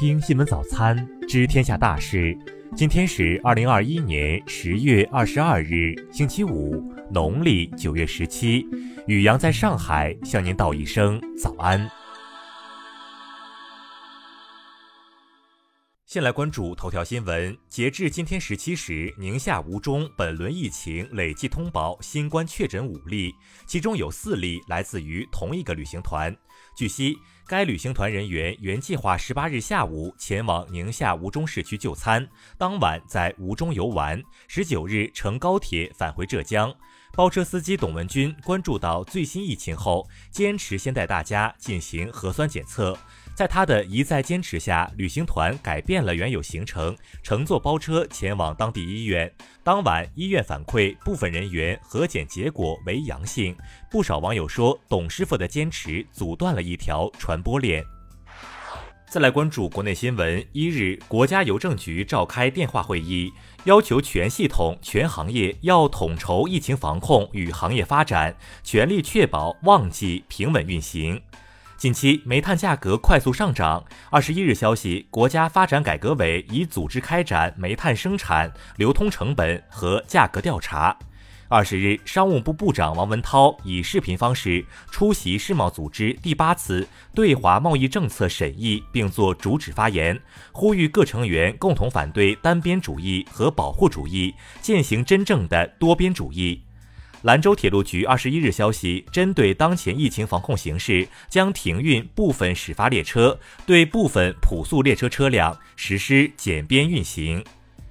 听新闻早餐，知天下大事。今天是二零二一年十月二十二日，星期五，农历九月十七。雨阳在上海向您道一声早安。先来关注头条新闻。截至今天十七时，宁夏吴中本轮疫情累计通报新冠确诊五例，其中有四例来自于同一个旅行团。据悉，该旅行团人员原计划十八日下午前往宁夏吴中市区就餐，当晚在吴中游玩，十九日乘高铁返回浙江。包车司机董文军关注到最新疫情后，坚持先带大家进行核酸检测。在他的一再坚持下，旅行团改变了原有行程，乘坐包车前往当地医院。当晚，医院反馈部分人员核检结果为阳性。不少网友说，董师傅的坚持阻断了一条传播链。再来关注国内新闻。一日，国家邮政局召开电话会议，要求全系统、全行业要统筹疫情防控与行业发展，全力确保旺季平稳运行。近期煤炭价格快速上涨。二十一日消息，国家发展改革委已组织开展煤炭生产、流通成本和价格调查。二十日，商务部部长王文涛以视频方式出席世贸组织第八次对华贸易政策审议，并作主旨发言，呼吁各成员共同反对单边主义和保护主义，践行真正的多边主义。兰州铁路局二十一日消息，针对当前疫情防控形势，将停运部分始发列车，对部分普速列车车辆实施减编运行。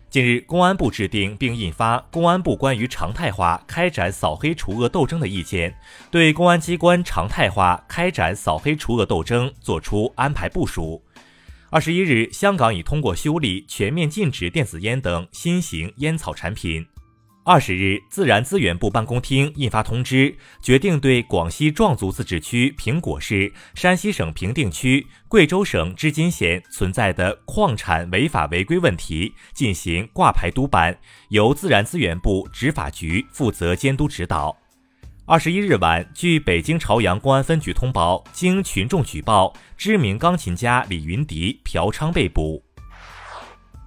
近日，公安部制定并印发《公安部关于常态化开展扫黑除恶斗争的意见》，对公安机关常态化开展扫黑除恶斗争作出安排部署。二十一日，香港已通过修例，全面禁止电子烟等新型烟草产品。二十日，自然资源部办公厅印发通知，决定对广西壮族自治区平果市、山西省平定区、贵州省织金县存在的矿产违法违规问题进行挂牌督办，由自然资源部执法局负责监督指导。二十一日晚，据北京朝阳公安分局通报，经群众举报，知名钢琴家李云迪嫖娼被捕。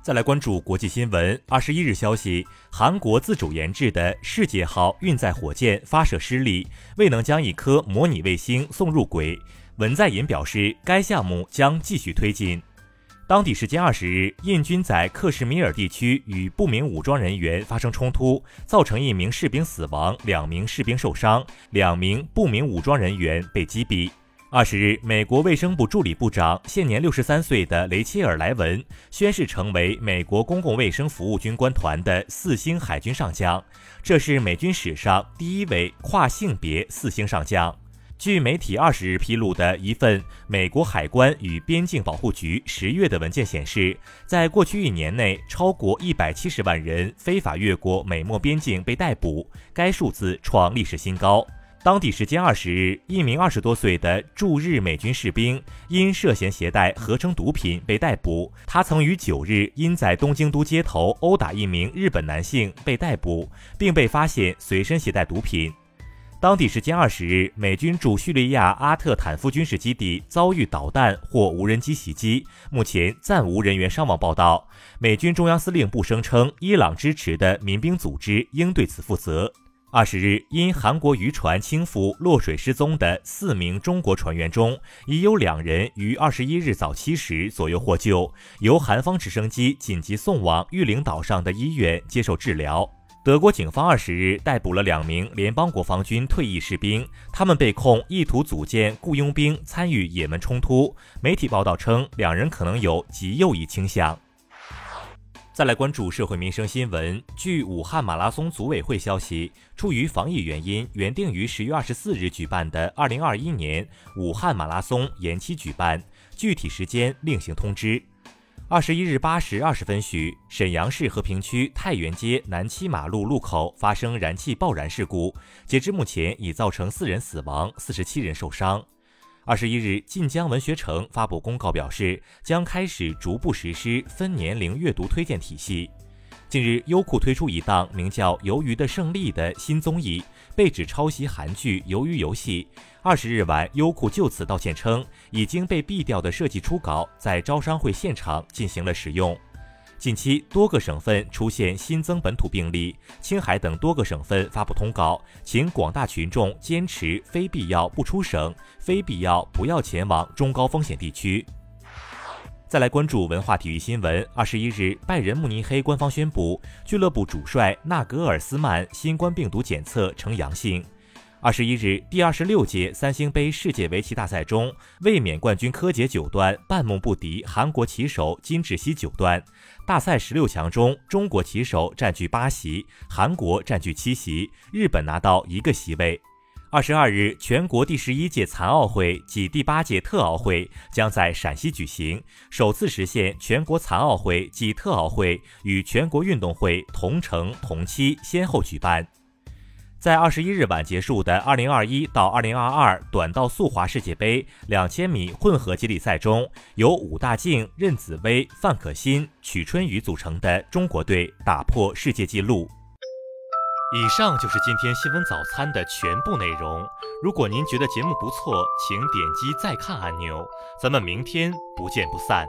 再来关注国际新闻。二十一日消息，韩国自主研制的世界号运载火箭发射失利，未能将一颗模拟卫星送入轨。文在寅表示，该项目将继续推进。当地时间二十日，印军在克什米尔地区与不明武装人员发生冲突，造成一名士兵死亡，两名士兵受伤，两名不明武装人员被击毙。二十日，美国卫生部助理部长、现年六十三岁的雷切尔·莱文宣誓成为美国公共卫生服务军官团的四星海军上将，这是美军史上第一位跨性别四星上将。据媒体二十日披露的一份美国海关与边境保护局十月的文件显示，在过去一年内，超过一百七十万人非法越过美墨边境被逮捕，该数字创历史新高。当地时间二十日，一名二十多岁的驻日美军士兵因涉嫌携带合成毒品被逮捕。他曾于九日因在东京都街头殴打一名日本男性被逮捕，并被发现随身携带毒品。当地时间二十日，美军驻叙利亚阿特坦夫军事基地遭遇导弹或无人机袭击，目前暂无人员伤亡报道。美军中央司令部声称，伊朗支持的民兵组织应对此负责。二十日，因韩国渔船倾覆落水失踪的四名中国船员中，已有两人于二十一日早七时左右获救，由韩方直升机紧急送往玉陵岛上的医院接受治疗。德国警方二十日逮捕了两名联邦国防军退役士兵，他们被控意图组建雇佣兵参与也门冲突。媒体报道称，两人可能有极右翼倾向。再来关注社会民生新闻。据武汉马拉松组委会消息，出于防疫原因，原定于十月二十四日举办的二零二一年武汉马拉松延期举办，具体时间另行通知。二十一日八时二十分许，沈阳市和平区太原街南七马路路口发生燃气爆燃事故，截至目前已造成四人死亡，四十七人受伤。二十一日，晋江文学城发布公告表示，将开始逐步实施分年龄阅读推荐体系。近日，优酷推出一档名叫《鱿鱼的胜利》的新综艺，被指抄袭韩剧《鱿鱼游戏》。二十日晚，优酷就此道歉称，已经被毙掉的设计初稿在招商会现场进行了使用。近期多个省份出现新增本土病例，青海等多个省份发布通告，请广大群众坚持非必要不出省，非必要不要前往中高风险地区。再来关注文化体育新闻。二十一日，拜仁慕尼黑官方宣布，俱乐部主帅纳格尔斯曼新冠病毒检测呈阳性。二十一日，第二十六届三星杯世界围棋大赛中，卫冕冠军柯洁九段半梦不敌韩国棋手金智熙九段。大赛十六强中，中国棋手占据八席，韩国占据七席，日本拿到一个席位。二十二日，全国第十一届残奥会暨第八届特奥会将在陕西举行，首次实现全国残奥会暨特奥会与全国运动会同城同期先后举办。在二十一日晚结束的二零二一到二零二二短道速滑世界杯两千米混合接力赛中，由武大靖、任子威、范可新、曲春雨组成的中国队打破世界纪录。以上就是今天新闻早餐的全部内容。如果您觉得节目不错，请点击再看按钮。咱们明天不见不散。